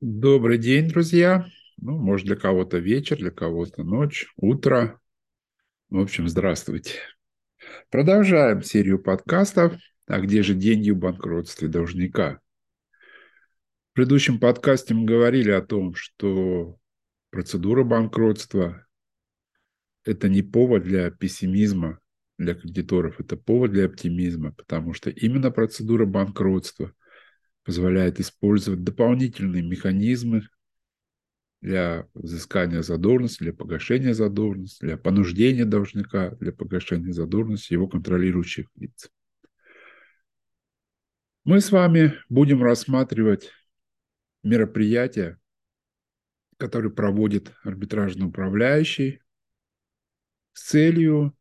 Добрый день, друзья. Ну, может, для кого-то вечер, для кого-то ночь, утро. В общем, здравствуйте. Продолжаем серию подкастов «А где же деньги в банкротстве должника?». В предыдущем подкасте мы говорили о том, что процедура банкротства – это не повод для пессимизма для кредиторов, это повод для оптимизма, потому что именно процедура банкротства позволяет использовать дополнительные механизмы для взыскания задолженности, для погашения задолженности, для понуждения должника, для погашения задолженности его контролирующих лиц. Мы с вами будем рассматривать мероприятия, которые проводит арбитражный управляющий с целью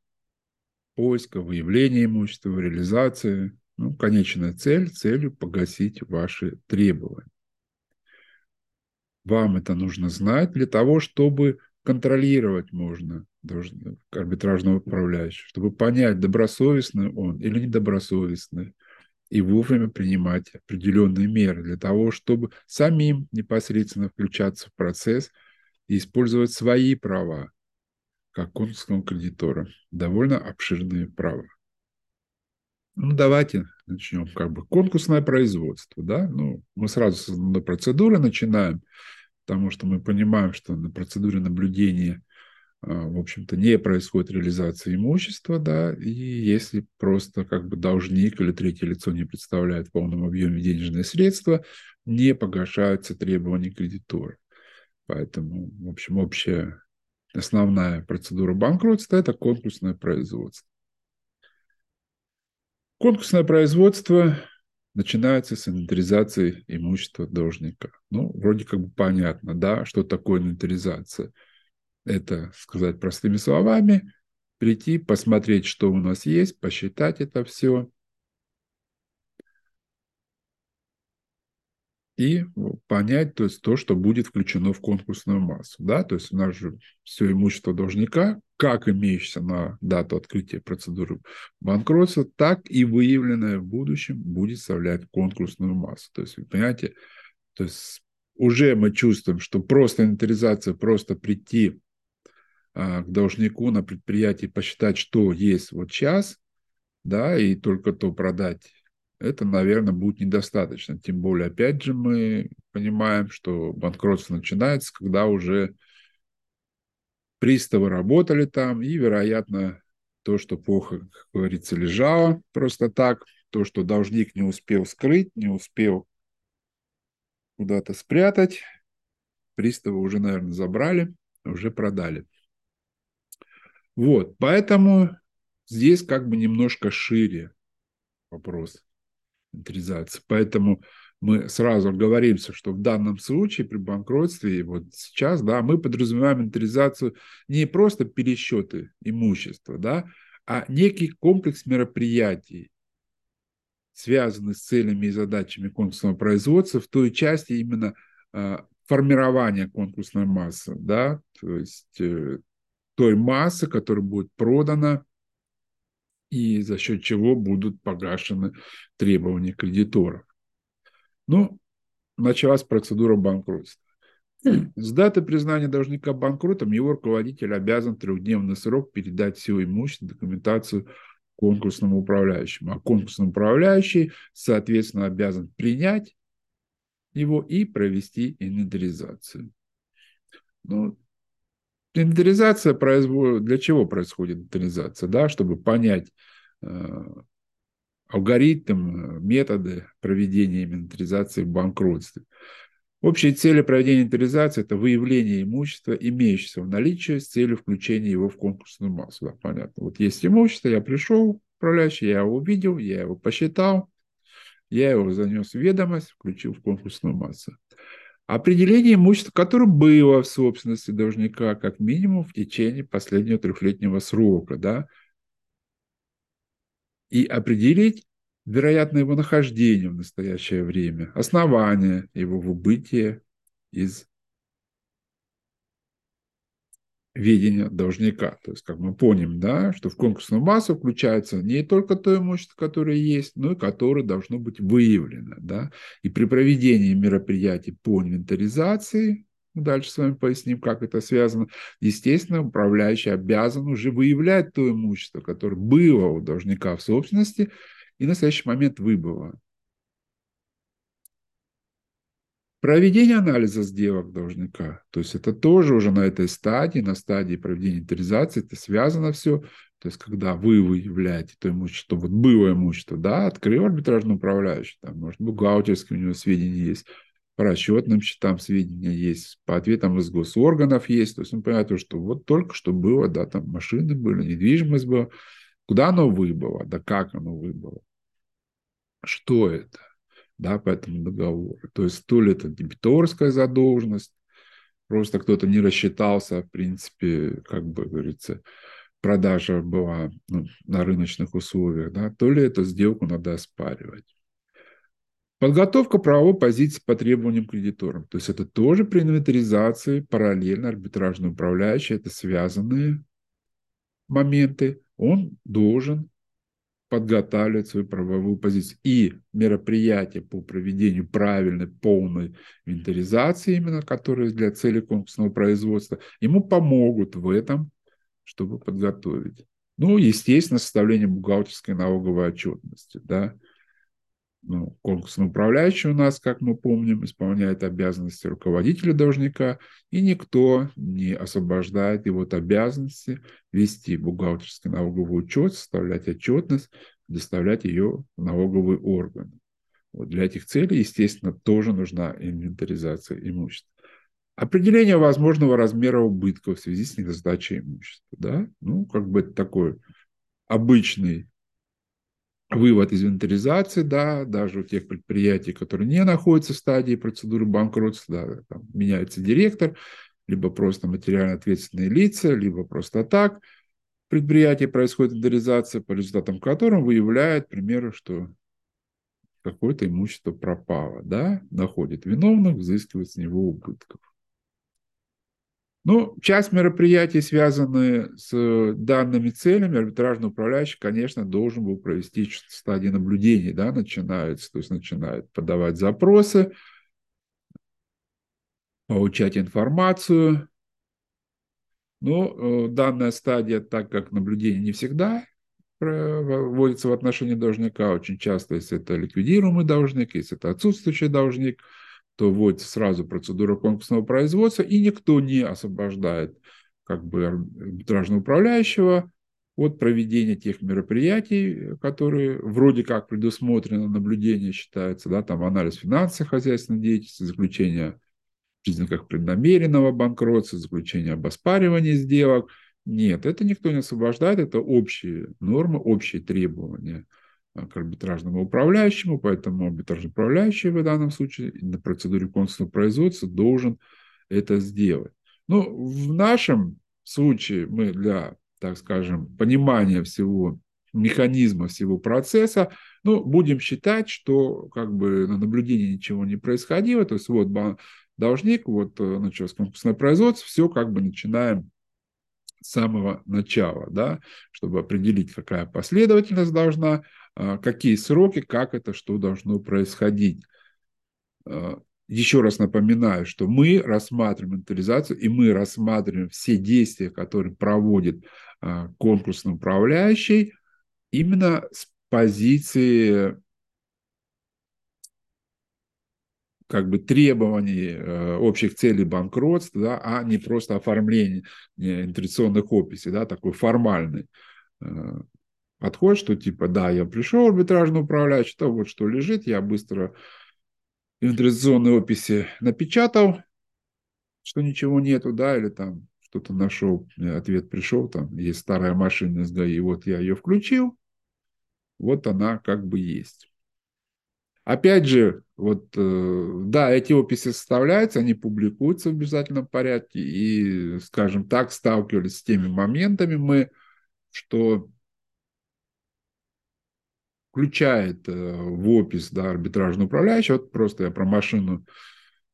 поиска, выявления имущества, реализации. Ну, конечная цель, целью погасить ваши требования. Вам это нужно знать для того, чтобы контролировать можно арбитражного управляющего, чтобы понять, добросовестный он или недобросовестный, и вовремя принимать определенные меры для того, чтобы самим непосредственно включаться в процесс и использовать свои права, как конкурсного кредитора. Довольно обширные права. Ну, давайте начнем как бы конкурсное производство, да, ну, мы сразу с основной процедуры начинаем, потому что мы понимаем, что на процедуре наблюдения, а, в общем-то, не происходит реализация имущества, да, и если просто как бы должник или третье лицо не представляет в полном объеме денежные средства, не погашаются требования кредитора. Поэтому, в общем, общая основная процедура банкротства – это конкурсное производство. Конкурсное производство начинается с инвентаризации имущества должника. Ну, вроде как бы понятно, да, что такое инвентаризация. Это, сказать простыми словами, прийти, посмотреть, что у нас есть, посчитать это все, и понять то, есть, то, что будет включено в конкурсную массу. Да? То есть у нас же все имущество должника, как имеющееся на дату открытия процедуры банкротства, так и выявленное в будущем будет составлять конкурсную массу. То есть, вы понимаете, то есть уже мы чувствуем, что просто инвентаризация, просто прийти а, к должнику на предприятии, посчитать, что есть вот сейчас, да, и только то продать это, наверное, будет недостаточно. Тем более, опять же, мы понимаем, что банкротство начинается, когда уже приставы работали там, и, вероятно, то, что плохо, как говорится, лежало просто так, то, что должник не успел скрыть, не успел куда-то спрятать, приставы уже, наверное, забрали, уже продали. Вот, поэтому здесь как бы немножко шире вопрос инвентаризации. Поэтому мы сразу говоримся, что в данном случае при банкротстве, вот сейчас, да, мы подразумеваем инвентаризацию не просто пересчеты имущества, да, а некий комплекс мероприятий, связанный с целями и задачами конкурсного производства в той части именно э, формирования конкурсной массы, да, то есть э, той массы, которая будет продана и за счет чего будут погашены требования кредиторов. Ну, началась процедура банкротства. С даты признания должника банкротом его руководитель обязан в трехдневный срок передать все имущество, документацию конкурсному управляющему. А конкурсный управляющий, соответственно, обязан принять его и провести инвентаризацию. Ну, Инвентаризация производит... Для чего происходит инвентаризация? Да, чтобы понять э, алгоритм, методы проведения инвентаризации в банкротстве. Общие цели проведения инвентаризации – это выявление имущества, имеющегося в наличии, с целью включения его в конкурсную массу. Да, понятно. Вот есть имущество, я пришел, управляющий, я его увидел, я его посчитал, я его занес в ведомость, включил в конкурсную массу. Определение имущества, которое было в собственности должника как минимум в течение последнего трехлетнего срока, да, и определить вероятно его нахождение в настоящее время, основание его выбытия из ведения должника. То есть, как мы помним, да, что в конкурсную массу включается не только то имущество, которое есть, но и которое должно быть выявлено. Да. И при проведении мероприятий по инвентаризации, дальше с вами поясним, как это связано, естественно, управляющий обязан уже выявлять то имущество, которое было у должника в собственности и на настоящий момент выбыло. Проведение анализа сделок должника, то есть это тоже уже на этой стадии, на стадии проведения инвентаризации, это связано все. То есть когда вы выявляете то имущество, вот было имущество, да, открыл арбитражный управляющий, там, может, бухгалтерские у него сведения есть, по расчетным счетам сведения есть, по ответам из госорганов есть. То есть он понимает, что вот только что было, да, там машины были, недвижимость была. Куда оно выбыло, да как оно выбыло, что это да, по этому договору. То есть то ли это дебиторская задолженность, просто кто-то не рассчитался, в принципе, как бы говорится, продажа была ну, на рыночных условиях, да, то ли эту сделку надо оспаривать. Подготовка правовой позиции по требованиям кредиторам. То есть это тоже при инвентаризации параллельно арбитражный управляющий, это связанные моменты. Он должен подготавливать свою правовую позицию. И мероприятия по проведению правильной, полной инвентаризации, именно которые для цели конкурсного производства, ему помогут в этом, чтобы подготовить. Ну, естественно, составление бухгалтерской налоговой отчетности. Да? Ну, конкурсный управляющий у нас, как мы помним, исполняет обязанности руководителя должника, и никто не освобождает его от обязанности вести бухгалтерский налоговый учет, составлять отчетность, доставлять ее в налоговый орган. Вот для этих целей, естественно, тоже нужна инвентаризация имущества. Определение возможного размера убытка в связи с недостачей имущества. Да? Ну, как бы это такой обычный вывод из инвентаризации, да, даже у тех предприятий, которые не находятся в стадии процедуры банкротства, да, там меняется директор, либо просто материально ответственные лица, либо просто так в предприятии происходит инвентаризация, по результатам которой выявляет, к примеру, что какое-то имущество пропало, да, находит виновных, взыскивает с него убытков. Ну, часть мероприятий, связанные с данными целями, арбитражный управляющий, конечно, должен был провести стадии наблюдения, да, начинается, то есть начинает подавать запросы, получать информацию. Но э, данная стадия, так как наблюдение не всегда вводится в отношении должника, очень часто, если это ликвидируемый должник, если это отсутствующий должник – то вводится сразу процедура конкурсного производства, и никто не освобождает как бы арбитражного управляющего от проведения тех мероприятий, которые вроде как предусмотрено, наблюдение считается, да, там анализ финансовой хозяйственной деятельности, заключение в признаках преднамеренного банкротства, заключение об оспаривании сделок. Нет, это никто не освобождает, это общие нормы, общие требования – к арбитражному управляющему, поэтому арбитражный управляющий в данном случае на процедуре консульного производства должен это сделать. Ну, в нашем случае мы для, так скажем, понимания всего механизма всего процесса, ну, будем считать, что как бы на наблюдении ничего не происходило, то есть вот должник, вот э, началось конкурсное производство, все как бы начинаем с самого начала, да, чтобы определить, какая последовательность должна какие сроки, как это, что должно происходить. А, еще раз напоминаю, что мы рассматриваем инвентаризацию, и мы рассматриваем все действия, которые проводит а, конкурсный управляющий, именно с позиции как бы требований общих целей банкротства, да, а не просто оформление инвестиционных описей, да, такой формальный подход, что типа, да, я пришел арбитражный управляющий, то вот что лежит, я быстро инвентаризационные описи напечатал, что ничего нету, да, или там что-то нашел, ответ пришел, там есть старая машина из ГАИ, вот я ее включил, вот она как бы есть. Опять же, вот, э, да, эти описи составляются, они публикуются в обязательном порядке, и, скажем так, сталкивались с теми моментами мы, что включает э, в опись да, арбитражный управляющий, вот просто я про машину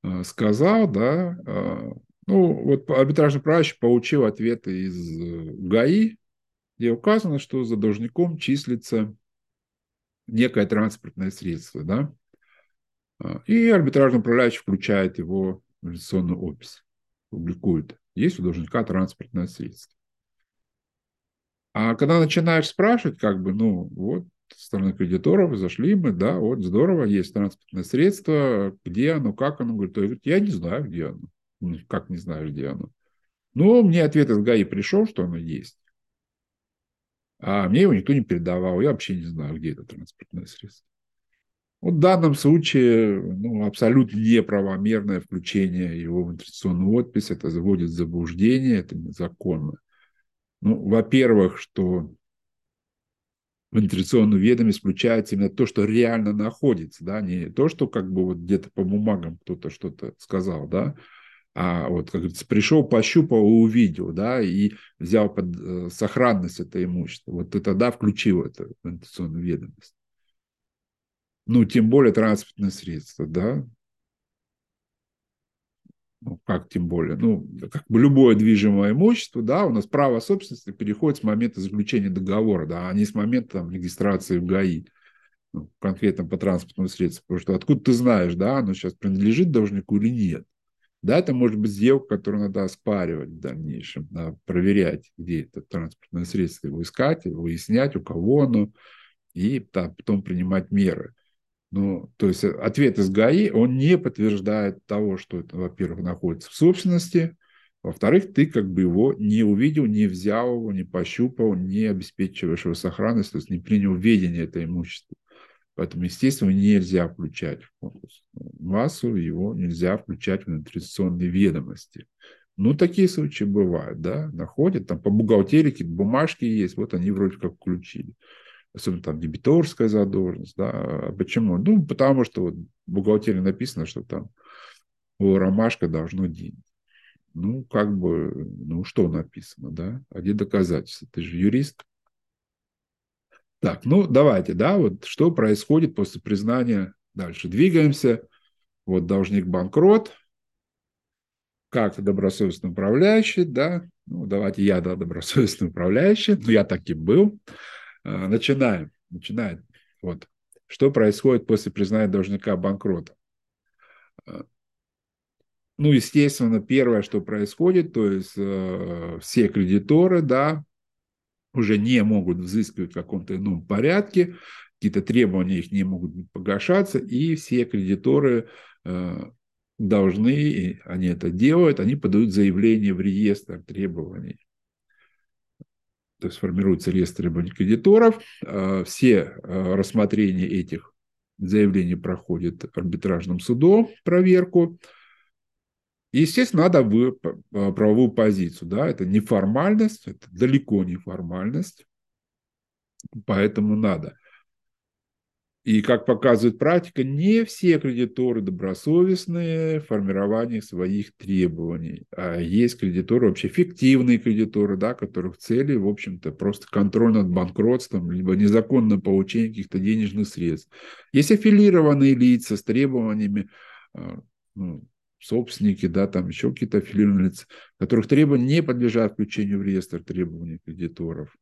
э, сказал, да, э, Ну, вот арбитражный правящий получил ответы из ГАИ, где указано, что за должником числится некое транспортное средство, да, и арбитражный управляющий включает его в инвестиционную опись, публикует. Есть у должника транспортное средство. А когда начинаешь спрашивать, как бы, ну, вот, стороны кредиторов зашли мы, да, вот, здорово, есть транспортное средство, где оно, как оно, говорит, говорит я не знаю, где оно. Ну, как не знаешь, где оно? Ну, мне ответ из ГАИ пришел, что оно есть. А мне его никто не передавал. Я вообще не знаю, где это транспортное средство. Вот в данном случае ну, абсолютно неправомерное включение его в инвестиционную отпись. Это заводит в заблуждение, это незаконно. Ну, во-первых, что в инвестиционную ведомость включается именно то, что реально находится, да, не то, что как бы вот где-то по бумагам кто-то что-то сказал, да, а вот, как говорится, пришел, пощупал и увидел, да, и взял под э, сохранность это имущество. Вот ты тогда включил это в ведомость. Ну, тем более транспортное средство, да. Ну, как тем более? Ну, как бы любое движимое имущество, да, у нас право собственности переходит с момента заключения договора, да, а не с момента там, регистрации в ГАИ ну, конкретно по транспортному средству. Потому что откуда ты знаешь, да, оно сейчас принадлежит должнику или нет. Да, это может быть сделка, которую надо оспаривать в дальнейшем, надо проверять, где это транспортное средство, его искать, выяснять, у кого оно, и да, потом принимать меры. Ну, то есть ответ из ГАИ, он не подтверждает того, что это, во-первых, находится в собственности, во-вторых, ты как бы его не увидел, не взял его, не пощупал, не обеспечиваешь его сохранность, то есть не принял ведение это имущество. Поэтому, естественно, нельзя включать в конкурс. Массу его нельзя включать в инвестиционные ведомости. Ну, такие случаи бывают, да, находят, там по бухгалтерии какие-то бумажки есть, вот они вроде как включили. Особенно там дебиторская задолженность, да. А почему? Ну, потому что вот в бухгалтерии написано, что там у ромашка должно деньги. Ну, как бы, ну, что написано, да? А где доказательства? Ты же юрист. Так, ну давайте, да, вот что происходит после признания. Дальше двигаемся. Вот должник банкрот, как добросовестный управляющий, да, ну давайте я, да, добросовестный управляющий, ну я таки был. А, начинаем, начинаем. Вот. Что происходит после признания должника банкрота? А, ну, естественно, первое, что происходит, то есть э, все кредиторы, да, уже не могут взыскивать в каком-то ином порядке, какие-то требования их не могут погашаться, и все кредиторы э, должны, они это делают, они подают заявление в реестр требований. То есть формируется реестр кредиторов, э, все э, рассмотрения этих заявлений проходят арбитражным судом проверку, естественно, надо в а, правовую позицию. Да? Это не формальность, это далеко не формальность, поэтому надо. И, как показывает практика, не все кредиторы добросовестные в формировании своих требований. А есть кредиторы, вообще фиктивные кредиторы, да, которых цели, в общем-то, просто контроль над банкротством, либо незаконное получение каких-то денежных средств. Есть аффилированные лица с требованиями а, ну, собственники, да, там еще какие-то аффилированные лица, которых требования не подлежат включению в реестр требований кредиторов.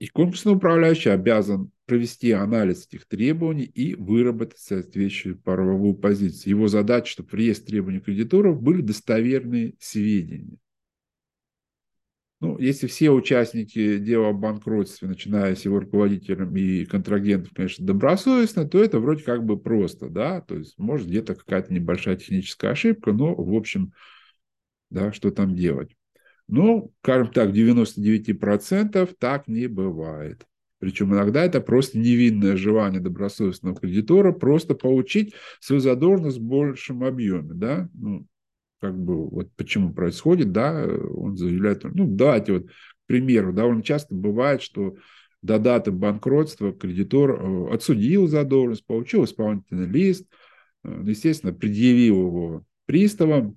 И конкурсный управляющий обязан провести анализ этих требований и выработать соответствующую правовую позицию. Его задача, чтобы в реестре требований кредиторов были достоверные сведения. Ну, если все участники дела о банкротстве, начиная с его руководителем и контрагентов, конечно, добросовестно, то это вроде как бы просто, да, то есть может где-то какая-то небольшая техническая ошибка, но в общем, да, что там делать. Ну, скажем так, 99% так не бывает. Причем иногда это просто невинное желание добросовестного кредитора просто получить свою задолженность в большем объеме. Да? Ну, как бы вот почему происходит, да, он заявляет, ну, давайте вот, к примеру, довольно часто бывает, что до даты банкротства кредитор э, отсудил задолженность, получил исполнительный лист, э, естественно, предъявил его приставам,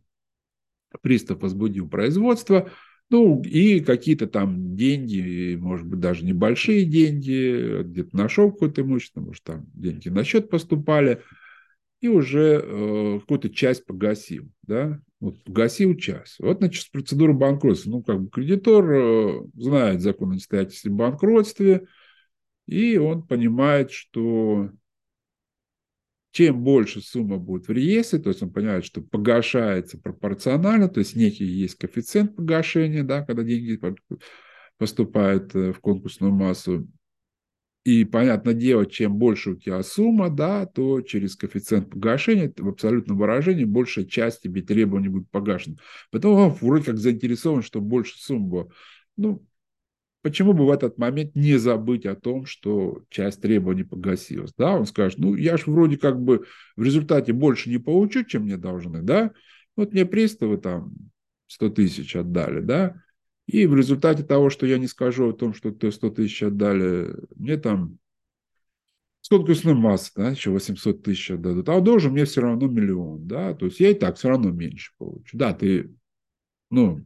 пристав возбудил производство, ну, и какие-то там деньги, может быть, даже небольшие деньги, где-то нашел какое-то имущество, может, там деньги на счет поступали – и уже э, какую-то часть погасил, да, вот погасил часть. Вот, значит, процедура банкротства. Ну, как бы кредитор э, знает закон о несостоятельности банкротстве, и он понимает, что чем больше сумма будет в реестре, то есть он понимает, что погашается пропорционально, то есть некий есть коэффициент погашения, да, когда деньги поступают э, в конкурсную массу, и, понятное дело, чем больше у тебя сумма, да, то через коэффициент погашения в абсолютном выражении большая часть тебе требований будет погашена. Поэтому он вроде как заинтересован, что больше сумм было. Ну, почему бы в этот момент не забыть о том, что часть требований погасилась? Да, он скажет, ну, я же вроде как бы в результате больше не получу, чем мне должны, да? Вот мне приставы там 100 тысяч отдали, да? И в результате того, что я не скажу о том, что ты 100 тысяч отдали, мне там сколько масса, да, еще 800 тысяч отдадут, а должен мне все равно миллион, да, то есть я и так все равно меньше получу. Да, ты, ну,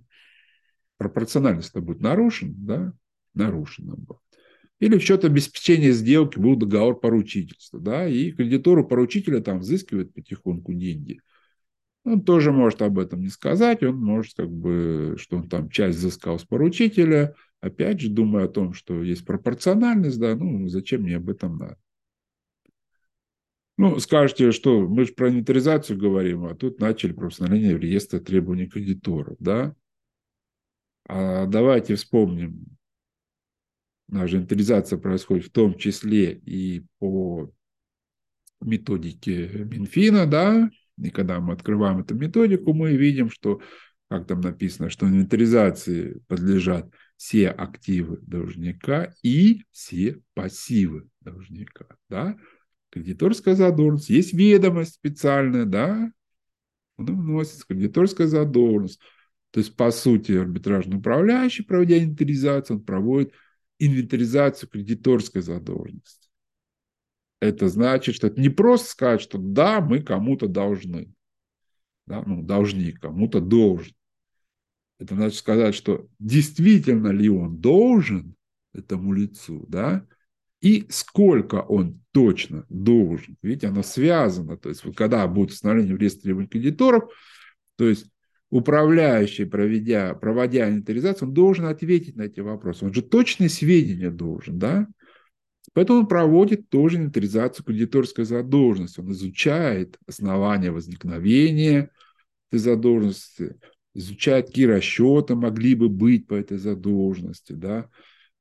пропорциональность будет нарушена, да, нарушена была. Или в счет обеспечения сделки был договор поручительства, да, и кредитору поручителя там взыскивает потихоньку деньги – он тоже может об этом не сказать, он может как бы, что он там часть взыскал с поручителя, опять же, думая о том, что есть пропорциональность, да, ну, зачем мне об этом надо. Ну, скажете, что мы же про инвентаризацию говорим, а тут начали про установление реестра требований кредиторов, да? А давайте вспомним, инвентаризация происходит в том числе и по методике Минфина, да, и когда мы открываем эту методику, мы видим, что, как там написано, что инвентаризации подлежат все активы должника и все пассивы должника. Да? Кредиторская задолженность. Есть ведомость специальная, да, он вносится, кредиторская задолженность. То есть, по сути, арбитражный управляющий, проводя инвентаризацию, он проводит инвентаризацию кредиторской задолженности это значит, что это не просто сказать, что да, мы кому-то должны. Да, ну, должник кому-то должен. Это значит сказать, что действительно ли он должен этому лицу, да, и сколько он точно должен. Видите, оно связано. То есть, вот когда будет установление в реестре кредиторов, то есть управляющий, проведя, проводя инвентаризацию, он должен ответить на эти вопросы. Он же точные сведения должен, да? Поэтому он проводит тоже инвентаризацию кредиторской задолженности. Он изучает основания возникновения этой задолженности, изучает, какие расчеты могли бы быть по этой задолженности, да,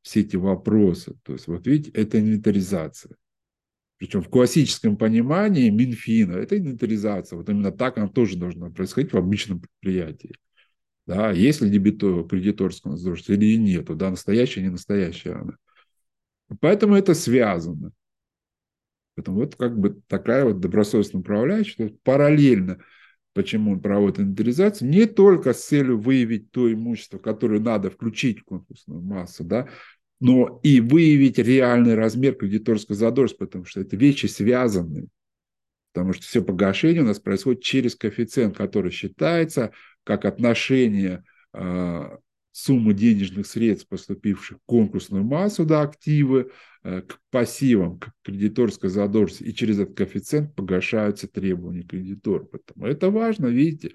все эти вопросы. То есть, вот видите, это инвентаризация. Причем в классическом понимании Минфина это инвентаризация. Вот именно так она тоже должна происходить в обычном предприятии. Да, есть ли дебитор, кредиторская задолженность или нет, да, настоящая, не настоящая она. Поэтому это связано. Поэтому вот как бы такая вот добросовестная управляющая, параллельно, почему он проводит инвентаризацию, не только с целью выявить то имущество, которое надо включить в конкурсную массу, да, но и выявить реальный размер кредиторской задолженности, потому что это вещи связаны. Потому что все погашение у нас происходит через коэффициент, который считается как отношение а, суммы денежных средств, поступивших в конкурсную массу, да, активы, э, к пассивам, к кредиторской задолженности, и через этот коэффициент погашаются требования кредитора. Поэтому это важно, видите.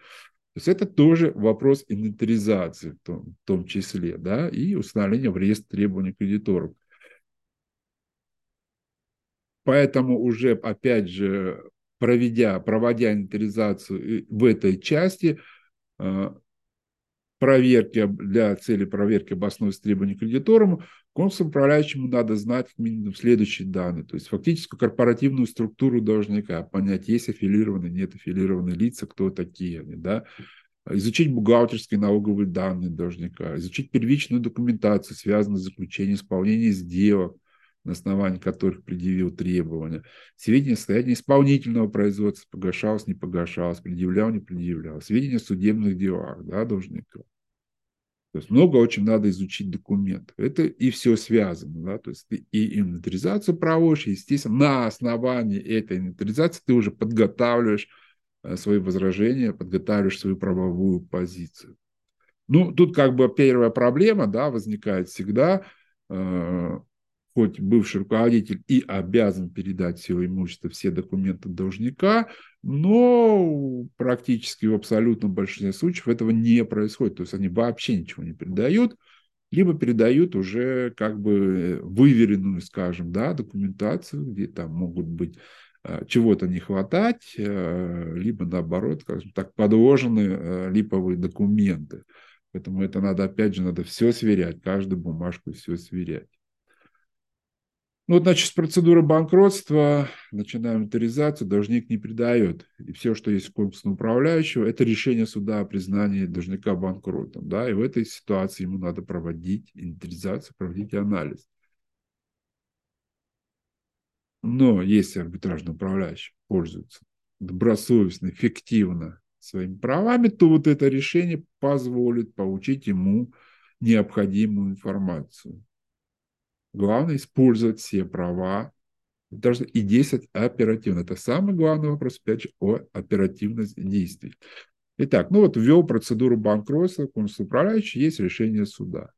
То есть это тоже вопрос инвентаризации в том, в том числе, да, и установления в реестр требований кредиторов. Поэтому уже, опять же, проведя, проводя инвентаризацию в этой части, э, проверки, для цели проверки обоснованности требований кредиторам, конкурсом управляющему надо знать как минимум следующие данные. То есть фактически корпоративную структуру должника, понять, есть аффилированные, нет аффилированные лица, кто такие они, да, изучить бухгалтерские налоговые данные должника, изучить первичную документацию, связанную с заключением исполнения сделок, на основании которых предъявил требования, сведения о состоянии исполнительного производства, погашалось, не погашалось, предъявлял, не предъявлял, сведения о судебных делах да, должника. То есть много очень надо изучить документов. Это и все связано. Да? То есть ты и инвентаризацию проводишь, естественно, на основании этой инвентаризации ты уже подготавливаешь э, свои возражения, подготавливаешь свою правовую позицию. Ну, тут как бы первая проблема да, возникает всегда. Э, хоть бывший руководитель и обязан передать все имущество, все документы должника, но практически в абсолютном большинстве случаев этого не происходит. То есть они вообще ничего не передают, либо передают уже как бы выверенную, скажем, да, документацию, где там могут быть э, чего-то не хватать, э, либо наоборот, скажем так, подложены э, липовые документы. Поэтому это надо, опять же, надо все сверять, каждую бумажку все сверять. Ну, вот, значит, с процедуры банкротства, начинаем инвентаризацию, должник не придает. И все, что есть у конкурсного управляющего, это решение суда о признании должника банкротом. Да? И в этой ситуации ему надо проводить инвентаризацию, проводить анализ. Но если арбитражный управляющий пользуется добросовестно, эффективно своими правами, то вот это решение позволит получить ему необходимую информацию. Главное использовать все права даже и действовать оперативно. Это самый главный вопрос, опять же, о оперативности действий. Итак, ну вот ввел процедуру банкротства, консул управляющий, есть решение суда.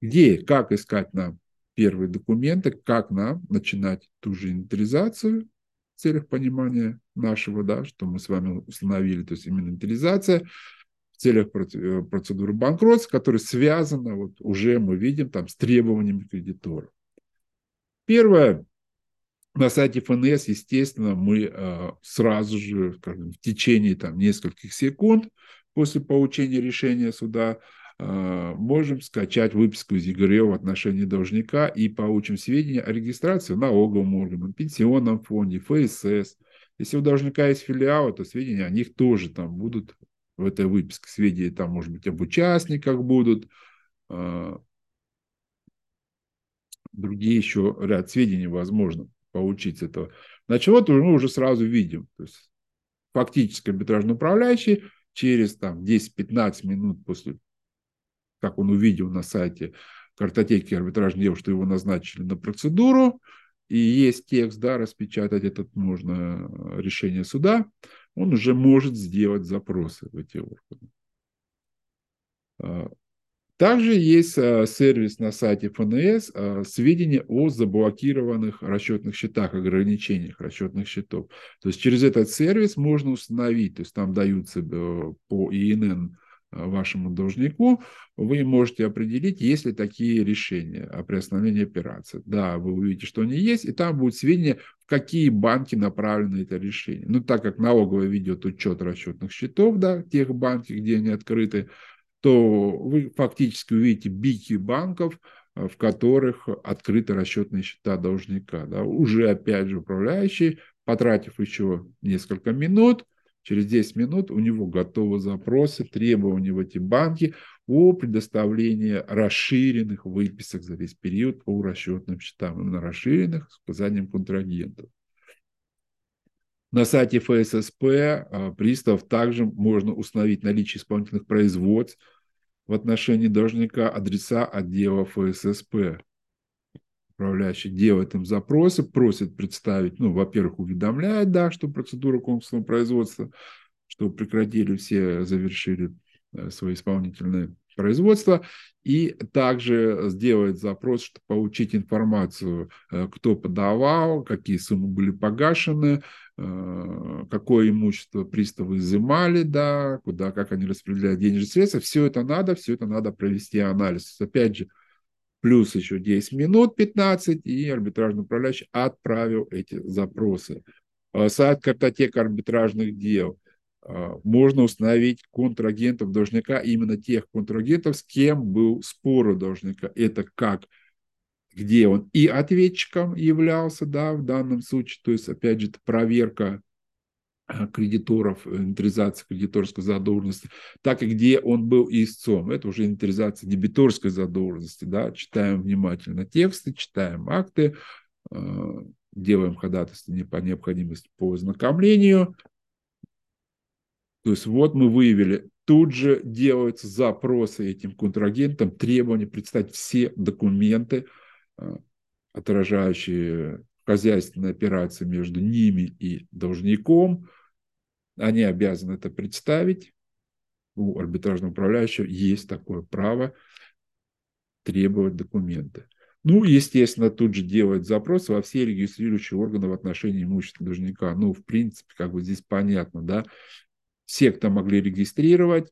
Где, как искать нам первые документы, как нам начинать ту же инвентаризацию в целях понимания нашего, да, что мы с вами установили, то есть именно инвентаризация, целях э, процедуры банкротства, которая связана, вот уже мы видим, там, с требованиями кредитора. Первое, на сайте ФНС, естественно, мы э, сразу же, скажем, в течение там, нескольких секунд после получения решения суда э, можем скачать выписку из ЕГРЕ в отношении должника и получим сведения о регистрации в налоговом пенсионном фонде, ФСС. Если у должника есть филиалы, то сведения о них тоже там будут в этой выписке сведения там, может быть, об участниках будут, а, другие еще ряд сведений возможно получить этого. Значит, вот мы уже сразу видим, то есть фактически арбитражный управляющий через там 10-15 минут после, как он увидел на сайте картотеки арбитражных дел, что его назначили на процедуру, и есть текст, да, распечатать этот можно э, решение суда, он уже может сделать запросы в эти органы. А, также есть а, сервис на сайте ФНС а, сведения о заблокированных расчетных счетах, ограничениях расчетных счетов. То есть через этот сервис можно установить, то есть там даются э, по ИНН Э, вашему должнику, вы можете определить, есть ли такие решения о приостановлении операции. Да, вы увидите, что они есть, и там будет сведения, в какие банки направлены это решение. Ну, так как налоговая ведет учет расчетных счетов, да, тех банков, где они открыты, то вы фактически увидите бики банков, э, в которых открыты расчетные счета должника. Да. Уже, опять же, управляющий, потратив еще несколько минут, Через 10 минут у него готовы запросы, требования в эти банки о предоставлении расширенных выписок за весь период по расчетным счетам, именно расширенных с указанием контрагентов. На сайте ФССП а, пристав также можно установить наличие исполнительных производств в отношении должника адреса отдела ФССП управляющий делает им запросы, просит представить, ну, во-первых, уведомляет, да, что процедура конкурсного производства, что прекратили все, завершили э, свои исполнительные производства, и также сделает запрос, чтобы получить информацию, э, кто подавал, какие суммы были погашены, э, какое имущество приставы изымали, да, куда, как они распределяют денежные средства. Все это надо, все это надо провести анализ. Опять же, плюс еще 10 минут 15, и арбитражный управляющий отправил эти запросы. А, сайт картотека арбитражных дел. А, можно установить контрагентов должника, именно тех контрагентов, с кем был спор у должника. Это как где он и ответчиком являлся, да, в данном случае, то есть, опять же, это проверка Э, кредиторов, инвентаризация кредиторской задолженности, так и где он был истцом. Это уже инвентаризация дебиторской задолженности. Да? Читаем внимательно тексты, читаем акты, э, делаем ходатайство по необходимости по ознакомлению. То есть вот мы выявили, тут же делаются запросы этим контрагентам, требования представить все документы, э, отражающие хозяйственные операции между ними и должником – они обязаны это представить. У арбитражного управляющего есть такое право требовать документы. Ну, естественно, тут же делать запрос во все регистрирующие органы в отношении имущества должника. Ну, в принципе, как бы здесь понятно, да. Все, кто могли регистрировать,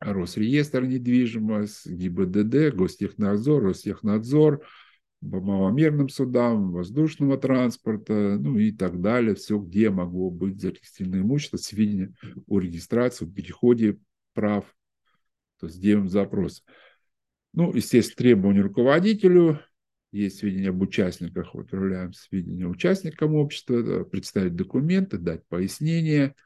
Росреестр недвижимость, ГИБДД, Гостехнадзор, Ростехнадзор, по маломерным судам, воздушного транспорта, ну и так далее. Все, где могло быть зарегистрировано имущество, сведения о регистрации, о переходе прав, то есть делаем запрос. Ну, естественно, требования руководителю, есть сведения об участниках, отправляем сведения участникам общества, представить документы, дать пояснение –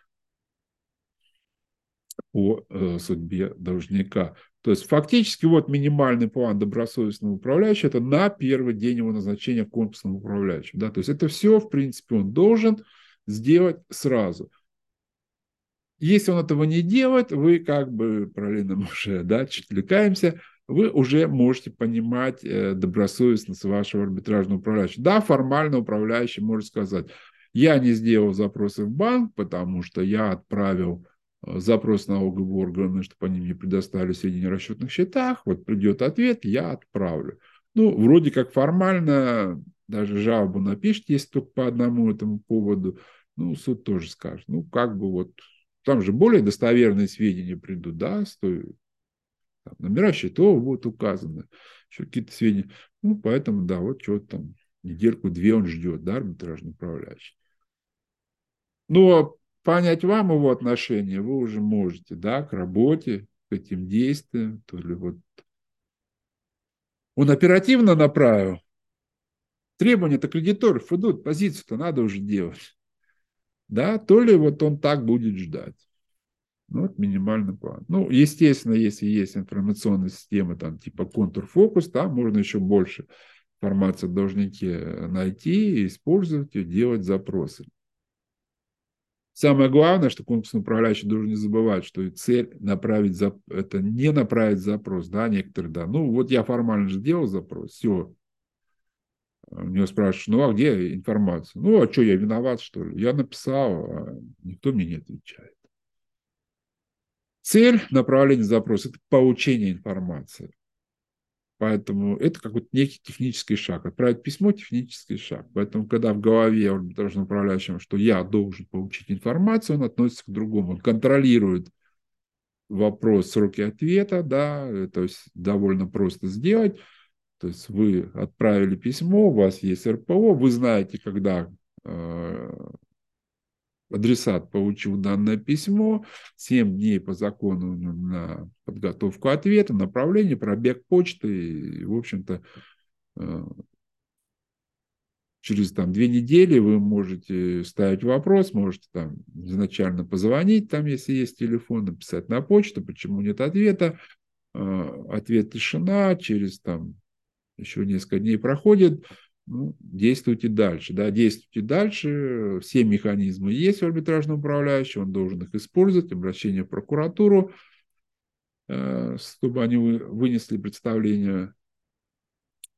о э, судьбе должника. То есть фактически вот минимальный план добросовестного управляющего – это на первый день его назначения конкурсным управляющим. Да? То есть это все, в принципе, он должен сделать сразу. Если он этого не делает, вы как бы, параллельно уже да, чуть отвлекаемся, вы уже можете понимать э, добросовестность вашего арбитражного управляющего. Да, формально управляющий может сказать, я не сделал запросы в банк, потому что я отправил запрос налогового органа, чтобы они мне предоставили сведения о расчетных счетах, вот придет ответ, я отправлю. Ну, вроде как формально, даже жалобу напишите, если только по одному этому поводу, ну, суд тоже скажет. Ну, как бы вот, там же более достоверные сведения придут, да, стоит, там, номера счетов будут указаны, еще какие-то сведения. Ну, поэтому, да, вот что-то там, недельку-две он ждет, да, арбитражный управляющий. Ну, а понять вам его отношение вы уже можете, да, к работе, к этим действиям, то ли вот он оперативно направил, требования-то кредиторов идут, позицию-то надо уже делать, да, то ли вот он так будет ждать. Ну, вот минимальный план. Ну, естественно, если есть информационная система, там, типа контур-фокус, там можно еще больше информации о должнике найти, использовать и делать запросы. Самое главное, что конкурсный управляющий должен не забывать, что цель направить за, это не направить запрос, да, некоторые, да. Ну, вот я формально же сделал запрос, все. У него спрашивают, ну, а где информация? Ну, а что, я виноват, что ли? Я написал, а никто мне не отвечает. Цель направления запроса – это получение информации. Поэтому это какой-то некий технический шаг. Отправить письмо – технический шаг. Поэтому, когда в голове арбитражного управляющего, что я должен получить информацию, он относится к другому. Он контролирует вопрос сроки ответа, да, то есть довольно просто сделать. То есть вы отправили письмо, у вас есть РПО, вы знаете, когда э, адресат получил данное письмо, 7 дней по закону на подготовку ответа, направление, пробег почты, и, в общем-то, э, через там две недели вы можете ставить вопрос, можете там изначально позвонить, там, если есть телефон, написать на почту, почему нет ответа, э, ответ тишина, через там еще несколько дней проходит, ну, действуйте дальше. Да, действуйте дальше. Все механизмы есть у арбитражного управляющего, он должен их использовать, обращение в прокуратуру, э, чтобы они вынесли представление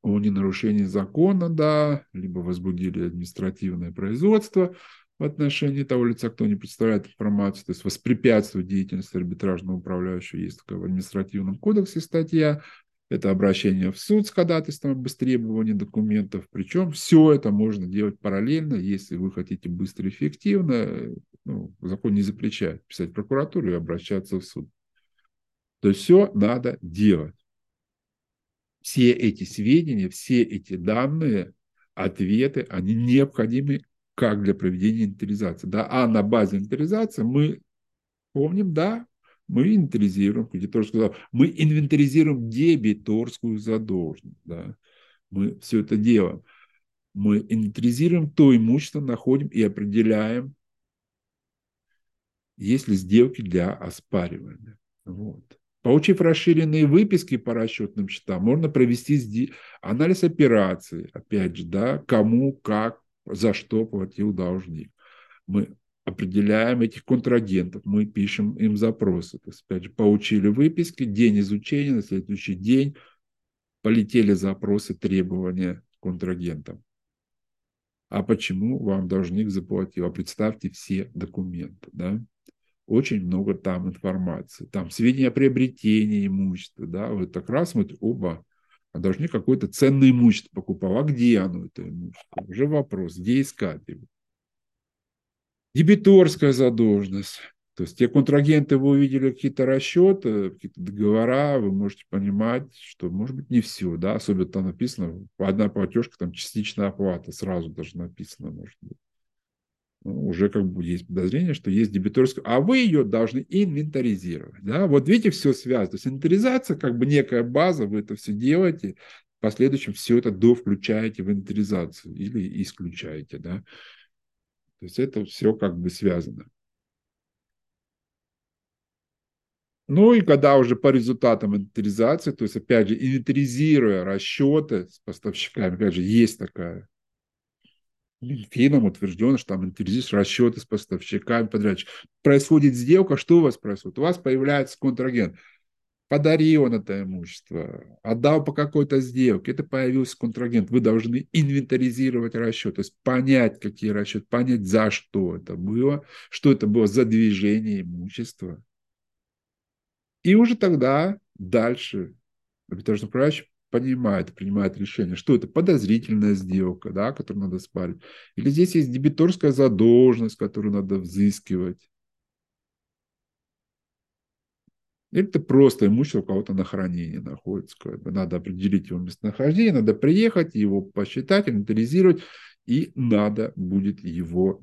о ненарушении закона, да, либо возбудили административное производство в отношении того лица, кто не представляет информацию, то есть воспрепятствовать деятельности арбитражного управляющего, есть такая в административном кодексе статья, это обращение в суд с ходатайством об истребовании документов. Причем все это можно делать параллельно, если вы хотите быстро и эффективно. Ну, закон не запрещает писать прокуратуру и обращаться в суд. То есть все надо делать. Все эти сведения, все эти данные, ответы, они необходимы как для проведения инвентаризации. Да? А на базе инвентаризации мы помним, да, мы инвентаризируем, кредитор сказал, мы инвентаризируем дебиторскую задолженность. Да? Мы все это делаем. Мы инвентаризируем то имущество, находим и определяем, есть ли сделки для оспаривания. Вот. Получив расширенные выписки по расчетным счетам, можно провести анализ операции, опять же, да, кому, как, за что платил должник. Мы определяем этих контрагентов, мы пишем им запросы. То есть, опять же, получили выписки, день изучения, на следующий день полетели запросы, требования контрагентам. А почему вам должник заплатил? А представьте все документы. Да? Очень много там информации. Там сведения о приобретении имущества. Да? Вот как раз вот оба А должник какое-то ценное имущество покупал. А где оно, это имущество? Уже вопрос, где искать его? Дебиторская задолженность. То есть те контрагенты, вы увидели какие-то расчеты, какие-то договора, вы можете понимать, что может быть не все, да, особенно там написано, одна платежка, там частичная оплата, сразу даже написано, может быть. Ну, уже как бы есть подозрение, что есть дебиторская, а вы ее должны инвентаризировать, да, вот видите, все связано, то есть инвентаризация как бы некая база, вы это все делаете, в последующем все это довключаете в инвентаризацию или исключаете, да, то есть это все как бы связано. Ну и когда уже по результатам инвентаризации, то есть опять же инвентаризируя расчеты с поставщиками, опять же есть такая Минфином утверждено, что там инвентаризируешь расчеты с поставщиками, подрядчиками. Происходит сделка, что у вас происходит? У вас появляется контрагент. Подарил он это имущество, отдал по какой-то сделке, это появился контрагент. Вы должны инвентаризировать расчет, то есть понять, какие расчеты, понять, за что это было, что это было за движение имущества, и уже тогда дальше арбитражный управляющий понимает, принимает решение, что это подозрительная сделка, да, которую надо спарить. Или здесь есть дебиторская задолженность, которую надо взыскивать. Или это просто имущество у кого-то на хранении находится. Как бы надо определить его местонахождение, надо приехать, его посчитать, инвентаризировать, и надо будет его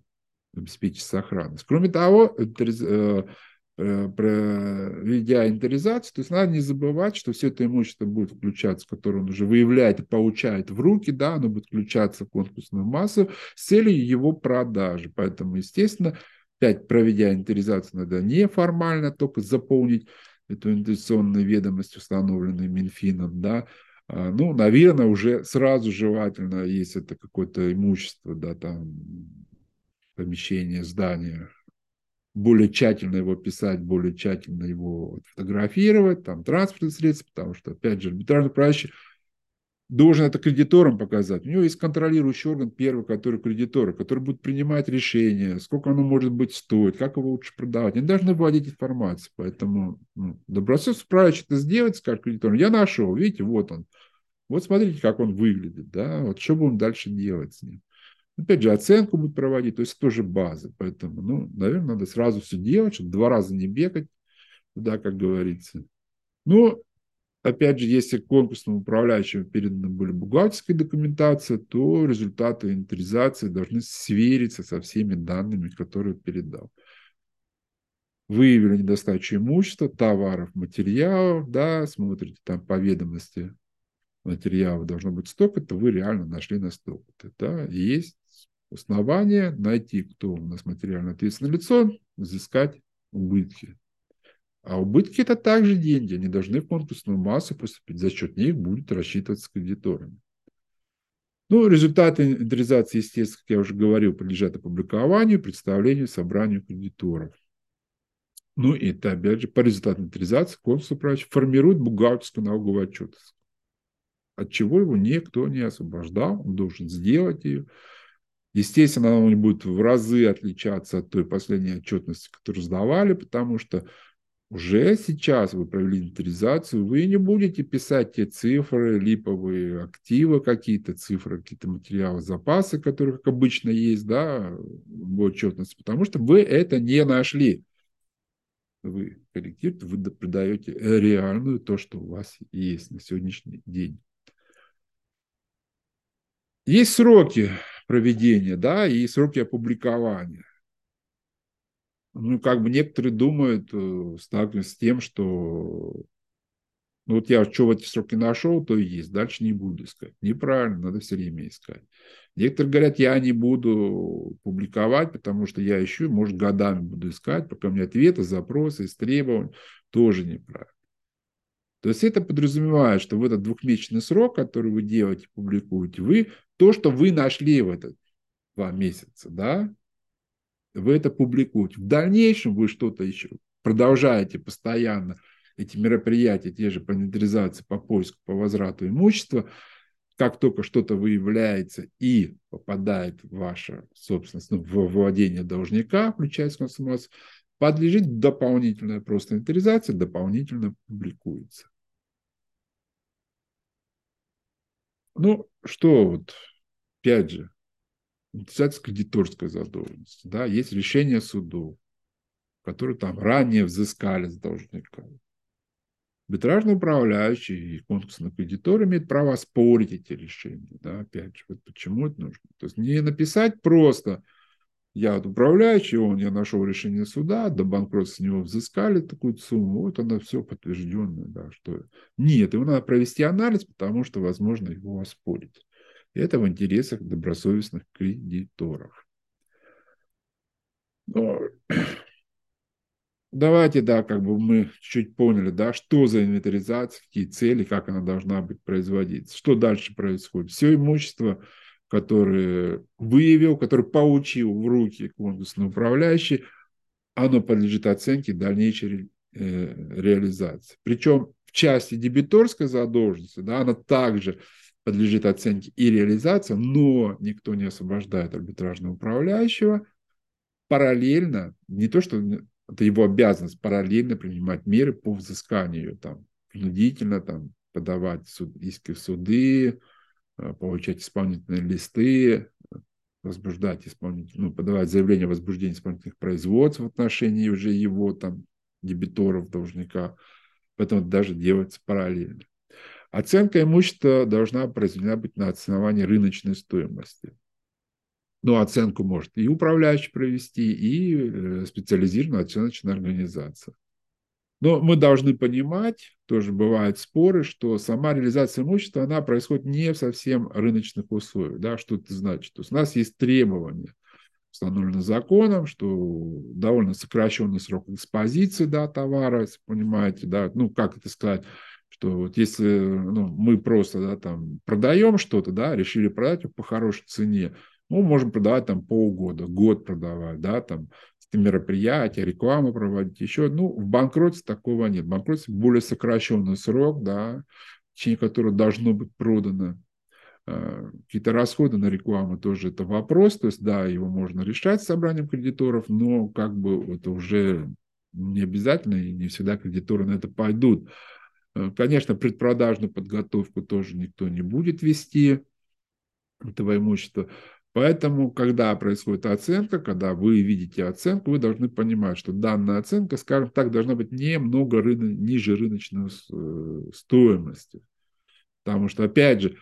обеспечить сохранность. Кроме того, э, Э, проведя инвентаризацию, то есть надо не забывать, что все это имущество будет включаться, которое он уже выявляет и получает в руки, да, оно будет включаться в конкурсную массу с целью его продажи. Поэтому, естественно, опять проведя инвентаризацию, надо не формально только заполнить эту инвестиционную ведомость, установленную Минфином, да, а, ну, наверное, уже сразу желательно, если это какое-то имущество, да, там, помещение, здание, более тщательно его писать, более тщательно его фотографировать, там транспортные средства, потому что, опять же, арбитражный управляющий должен это кредиторам показать. У него есть контролирующий орган, первый, который кредиторы, который будет принимать решения, сколько оно может быть стоить, как его лучше продавать. Они должны вводить информацию. Поэтому ну, добросовестный управляющий это сделать, скажет кредиторам, я нашел, видите, вот он. Вот смотрите, как он выглядит, да, вот что будем дальше делать с ним. Опять же, оценку будет проводить, то есть тоже базы. Поэтому, ну, наверное, надо сразу все делать, чтобы два раза не бегать туда, как говорится. Ну, опять же, если конкурсному управляющему переданы были бухгалтерская документация, то результаты инвентаризации должны свериться со всеми данными, которые передал. Выявили недостачу имущества, товаров, материалов, да, смотрите там по ведомости материалов должно быть столько-то, вы реально нашли на столько-то. Да? есть основания найти, кто у нас материально ответственное лицо, взыскать убытки. А убытки – это также деньги, они должны в конкурсную массу поступить, за счет них будет рассчитываться с кредиторами. Ну, результаты инвентаризации, естественно, как я уже говорил, подлежат опубликованию, представлению, собранию кредиторов. Ну, и это, опять же, по результатам инвентаризации консул формирует бухгалтерскую налоговую отчетность. От чего его никто не освобождал, он должен сделать ее, Естественно, она будет в разы отличаться от той последней отчетности, которую сдавали, потому что уже сейчас вы провели инвентаризацию, вы не будете писать те цифры, липовые активы какие-то, цифры, какие-то материалы, запасы, которые, как обычно, есть да, в отчетности, потому что вы это не нашли. Вы корректируете, вы придаете реальную то, что у вас есть на сегодняшний день. Есть сроки проведения, да, и сроки опубликования. Ну, как бы некоторые думают, э, сталкиваются с тем, что ну вот я что в эти сроки нашел, то и есть, дальше не буду искать. Неправильно, надо все время искать. Некоторые говорят, я не буду публиковать, потому что я ищу, может, годами буду искать, пока у меня ответы, запросы, истребования, тоже неправильно. То есть это подразумевает, что в этот двухмесячный срок, который вы делаете, публикуете, вы то, что вы нашли в этот два месяца, да, вы это публикуете. В дальнейшем вы что-то еще продолжаете постоянно эти мероприятия, те же по по поиску, по возврату имущества, как только что-то выявляется и попадает в ваше собственность, ну, в владение должника, включая консумацию, подлежит дополнительная просто инвентаризация, дополнительно публикуется. Ну, что вот, опять же, монетизация кредиторской задолженности. Да, есть решение судов, которые там ранее взыскали с должника. Арбитражный управляющий и конкурсный кредитор имеет право спорить эти решения. Да, опять же, вот почему это нужно. То есть не написать просто я вот управляющий, он, я нашел решение суда, до банкротства с него взыскали такую сумму, вот она все подтвержденная, да, что нет, его надо провести анализ, потому что возможно его оспорить. Это в интересах добросовестных кредиторов. Но давайте, да, как бы мы чуть поняли, да, что за инвентаризация, какие цели, как она должна быть производиться, что дальше происходит. Все имущество, которое выявил, которое получил в руки конкурсный управляющий, оно подлежит оценке дальнейшей э, реализации. Причем в части дебиторской задолженности, да, она также подлежит оценке и реализации, но никто не освобождает арбитражного управляющего параллельно, не то что это его обязанность параллельно принимать меры по взысканию, там, принудительно там, подавать суд, иски в суды, э, получать исполнительные листы, возбуждать исполнитель, ну, подавать заявление о возбуждении исполнительных производств в отношении уже его там дебиторов, должника. Поэтому даже делается параллельно. Оценка имущества должна произведена быть на основании рыночной стоимости. Ну, оценку может и управляющий провести, и э, специализированная оценочная организация. Но мы должны понимать, тоже бывают споры, что сама реализация имущества, она происходит не в совсем рыночных условиях. Да? Что это значит? То есть у нас есть требования, установлены законом, что довольно сокращенный срок экспозиции да, товара, если понимаете, да, ну, как это сказать, что вот если ну, мы просто да, там, продаем что-то, да, решили продать по хорошей цене, ну, можем продавать там полгода, год продавать, да, там мероприятия, рекламу проводить, еще. Ну, в банкротстве такого нет. В банкротстве более сокращенный срок, да, в течение которого должно быть продано. А, какие-то расходы на рекламу тоже это вопрос, то есть, да, его можно решать с собранием кредиторов, но как бы это уже не обязательно, и не всегда кредиторы на это пойдут. А, конечно, предпродажную подготовку тоже никто не будет вести этого имущества. Поэтому, когда происходит оценка, когда вы видите оценку, вы должны понимать, что данная оценка, скажем так, должна быть немного рыно, ниже рыночной э, стоимости. Потому что, опять же,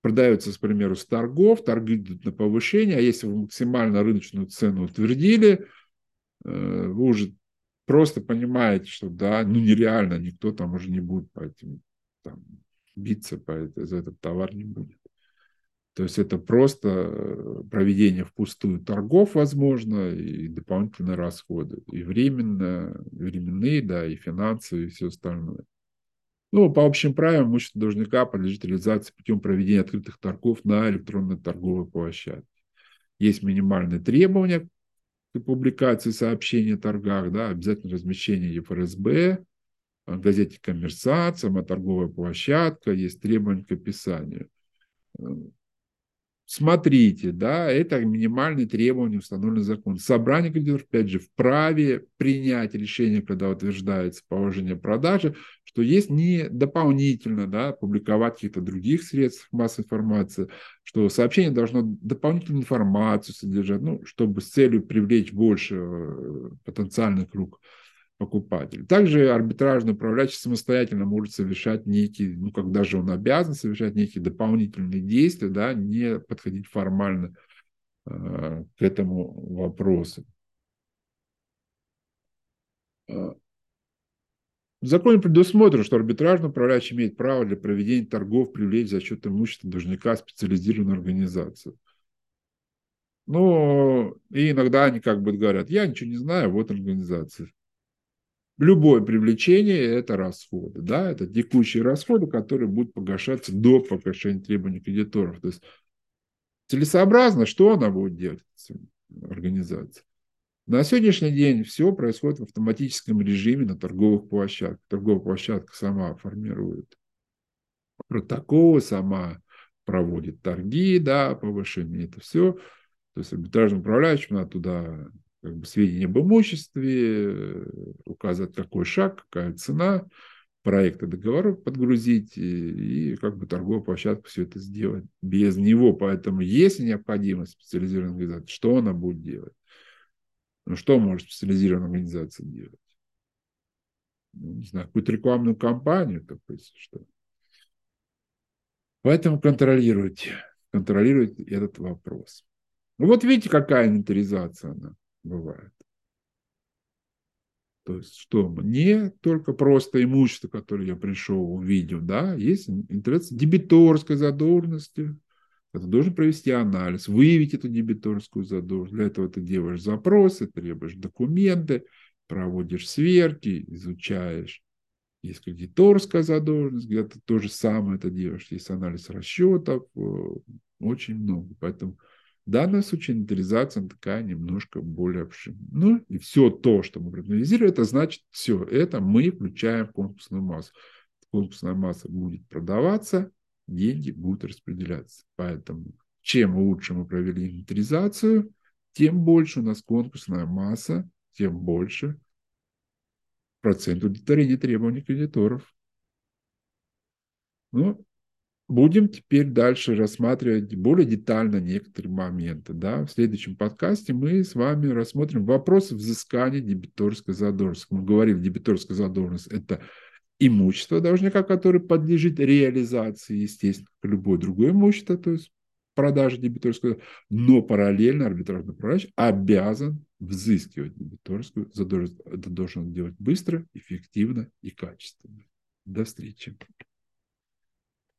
продается, к примеру, с торгов, торги идут на повышение, а если вы максимально рыночную цену утвердили, э, вы уже просто понимаете, что да, ну нереально, никто там уже не будет по этим там, биться, по это, за этот товар не будет. То есть это просто э, проведение впустую торгов, возможно, и дополнительные расходы. И временно, временные, да, и финансовые, и все остальное. Ну, по общим правилам, имущество должника подлежит реализации путем проведения открытых торгов на электронной торговой площадке. Есть минимальные требования публикации сообщений о торгах, да, обязательно размещение ЕФРСБ, в газете «Коммерсант», сама торговая площадка, есть требования к описанию смотрите, да, это минимальные требования, установлены закон. Собрание кредиторов, опять же, вправе принять решение, когда утверждается положение продажи, что есть не дополнительно да, публиковать каких-то других средств массовой информации, что сообщение должно дополнительную информацию содержать, ну, чтобы с целью привлечь больше э, потенциальный круг покупатель. Также арбитражный управляющий самостоятельно может совершать некие, ну, когда же он обязан совершать некие дополнительные действия, да, не подходить формально э, к этому вопросу. В законе предусмотрено, что арбитражный управляющий имеет право для проведения торгов привлечь за счет имущества должника специализированную организацию. Ну, и иногда они как бы говорят, я ничего не знаю, вот организация. Любое привлечение – это расходы. Да? Это текущие расходы, которые будут погашаться до погашения требований кредиторов. То есть целесообразно, что она будет делать, организация? На сегодняшний день все происходит в автоматическом режиме на торговых площадках. Торговая площадка сама формирует протоколы, сама проводит торги, да, повышение, это все. То есть арбитражным управляющим надо туда как бы, сведения об имуществе, указать, какой шаг, какая цена. проекта договоров подгрузить и, и как бы торговую площадку все это сделать без него. Поэтому если необходимость специализированной организации, что она будет делать? Ну, что может специализированная организация делать? Ну, не знаю, какую-то рекламную кампанию, то есть что. Поэтому контролируйте, контролируйте этот вопрос. Ну, вот видите, какая инвентаризация она бывает. То есть что? Не только просто имущество, которое я пришел, увидел, да, есть интерес дебиторской задолженности. Это должен провести анализ, выявить эту дебиторскую задолженность. Для этого ты делаешь запросы, требуешь документы, проводишь сверки, изучаешь. Есть кредиторская задолженность, где ты то же самое это делаешь. Есть анализ расчетов, э, очень много. Поэтому в данном случае инвентаризация такая немножко более обширная. Ну и все то, что мы проанализировали, это значит все это мы включаем в конкурсную массу. Конкурсная масса будет продаваться, деньги будут распределяться. Поэтому чем лучше мы провели инвентаризацию, тем больше у нас конкурсная масса, тем больше процент удовлетворения требований кредиторов. Ну, Будем теперь дальше рассматривать более детально некоторые моменты. Да? В следующем подкасте мы с вами рассмотрим вопросы взыскания дебиторской задолженности. Мы говорили, дебиторская задолженность – это имущество должника, которое подлежит реализации, естественно, как любое другое имущество, то есть продажа дебиторской, но параллельно арбитражный управляющий обязан взыскивать дебиторскую задолженность. Это должен делать быстро, эффективно и качественно. До встречи.